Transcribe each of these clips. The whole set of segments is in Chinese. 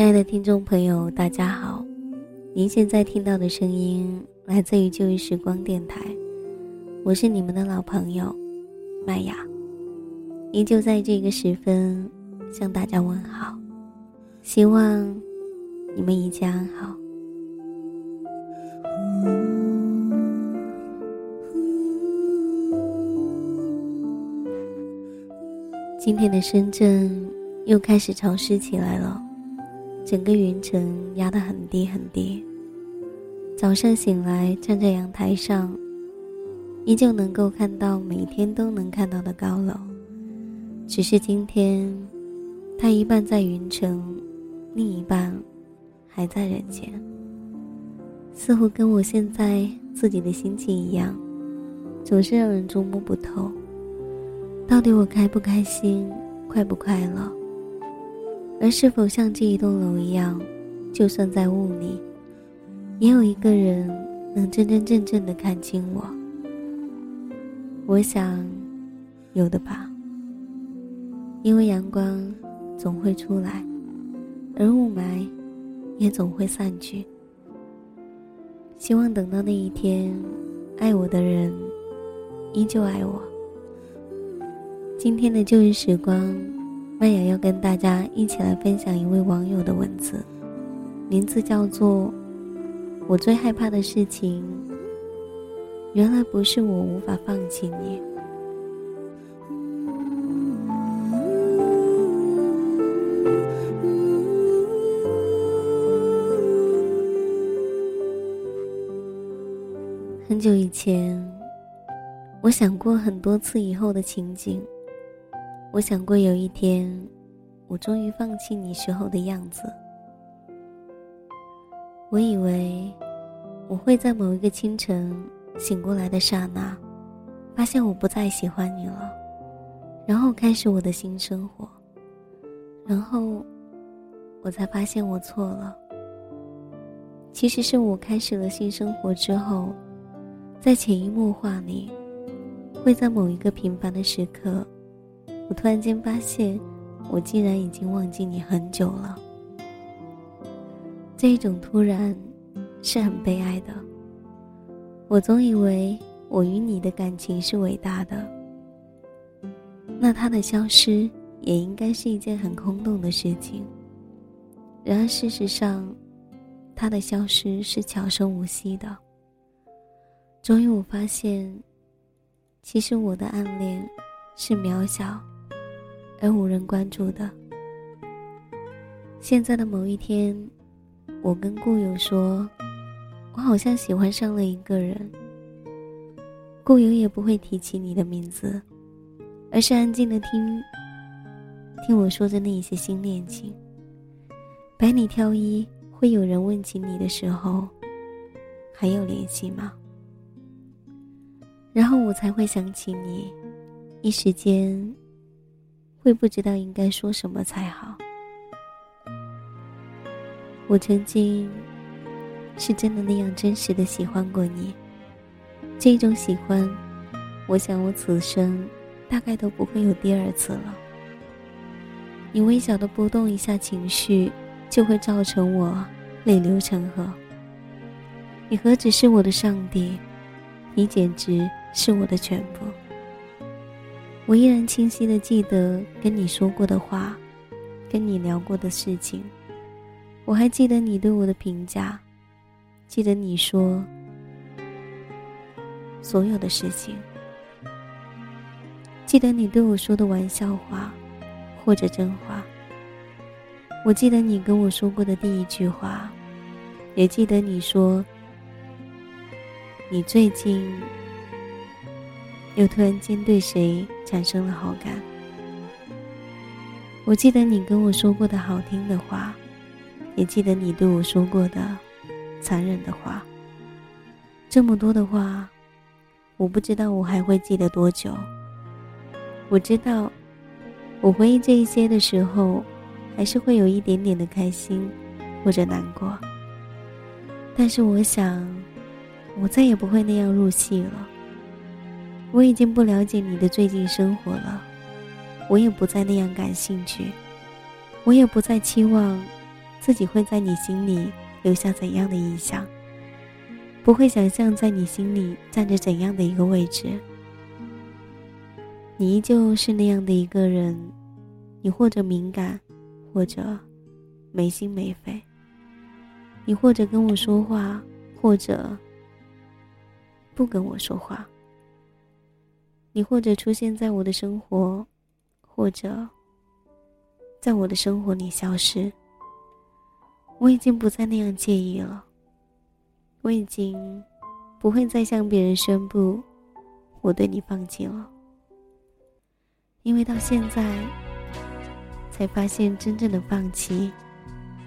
亲爱的听众朋友，大家好！您现在听到的声音来自于旧日时光电台，我是你们的老朋友麦雅，依旧在这个时分向大家问好，希望你们一切安好。今天的深圳又开始潮湿起来了。整个云层压得很低很低。早上醒来，站在阳台上，依旧能够看到每天都能看到的高楼。只是今天，它一半在云层，另一半还在人间。似乎跟我现在自己的心情一样，总是让人捉摸不透。到底我开不开心，快不快乐？而是否像这一栋楼一样，就算在雾里，也有一个人能真真正正的看清我？我想，有的吧。因为阳光总会出来，而雾霾也总会散去。希望等到那一天，爱我的人依旧爱我。今天的旧日时光。麦雅要跟大家一起来分享一位网友的文字，名字叫做“我最害怕的事情”。原来不是我无法放弃你。很久以前，我想过很多次以后的情景。我想过有一天，我终于放弃你时候的样子。我以为我会在某一个清晨醒过来的刹那，发现我不再喜欢你了，然后开始我的新生活。然后我才发现我错了。其实是我开始了新生活之后，在潜移默化里，会在某一个平凡的时刻。我突然间发现，我竟然已经忘记你很久了。这一种突然，是很悲哀的。我总以为我与你的感情是伟大的，那他的消失也应该是一件很空洞的事情。然而事实上，他的消失是悄声无息的。终于我发现，其实我的暗恋是渺小。而无人关注的。现在的某一天，我跟故友说，我好像喜欢上了一个人。故友也不会提起你的名字，而是安静的听，听我说着那一些新恋情。百里挑一，会有人问起你的时候，还有联系吗？然后我才会想起你，一时间。会不知道应该说什么才好。我曾经是真的那样真实的喜欢过你，这种喜欢，我想我此生大概都不会有第二次了。你微小的波动一下情绪，就会造成我泪流成河。你何止是我的上帝，你简直是我的全部。我依然清晰的记得跟你说过的话，跟你聊过的事情。我还记得你对我的评价，记得你说所有的事情，记得你对我说的玩笑话，或者真话。我记得你跟我说过的第一句话，也记得你说你最近。又突然间对谁产生了好感？我记得你跟我说过的好听的话，也记得你对我说过的残忍的话。这么多的话，我不知道我还会记得多久。我知道，我回忆这一些的时候，还是会有一点点的开心或者难过。但是我想，我再也不会那样入戏了。我已经不了解你的最近生活了，我也不再那样感兴趣，我也不再期望自己会在你心里留下怎样的印象，不会想象在你心里占着怎样的一个位置。你依旧是那样的一个人，你或者敏感，或者没心没肺。你或者跟我说话，或者不跟我说话。你或者出现在我的生活，或者在我的生活里消失。我已经不再那样介意了。我已经不会再向别人宣布我对你放弃了。因为到现在，才发现真正的放弃，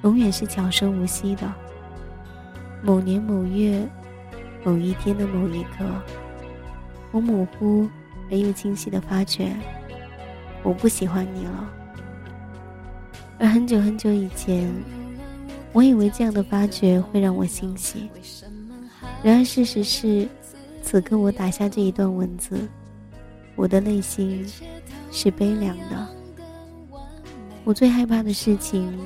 永远是悄声无息的。某年某月，某一天的某一刻，我模糊而又清晰的发觉，我不喜欢你了。而很久很久以前，我以为这样的发觉会让我欣喜，然而事实是，此刻我打下这一段文字，我的内心。是悲凉的。我最害怕的事情，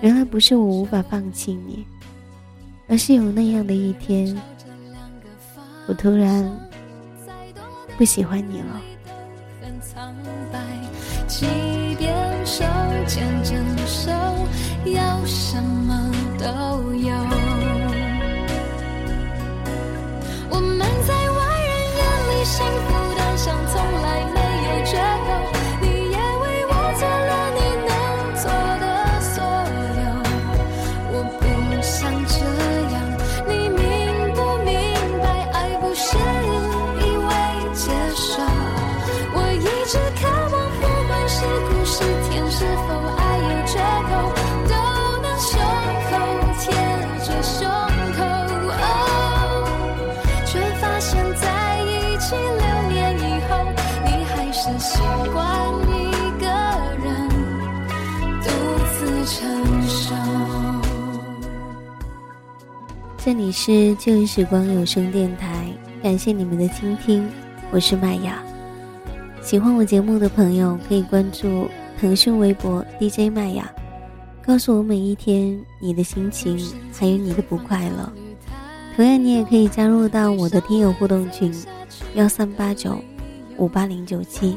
原来不是我无法放弃你，而是有那样的一天，我突然不喜欢你了。即便手牵着手，要什么都有。这里是旧时光有声电台，感谢你们的倾听，我是麦雅。喜欢我节目的朋友可以关注腾讯微博 DJ 麦雅，告诉我每一天你的心情，还有你的不快乐。同样，你也可以加入到我的听友互动群幺三八九五八零九七。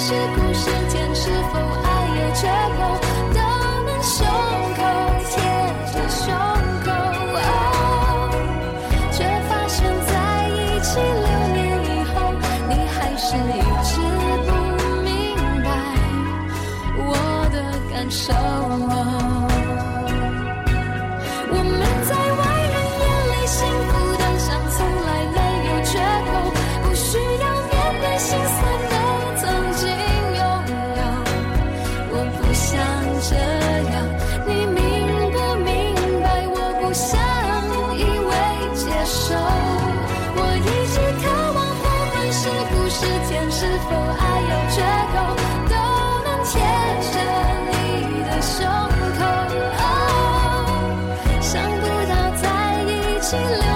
是故事填，是否爱有缺口，都能胸口。she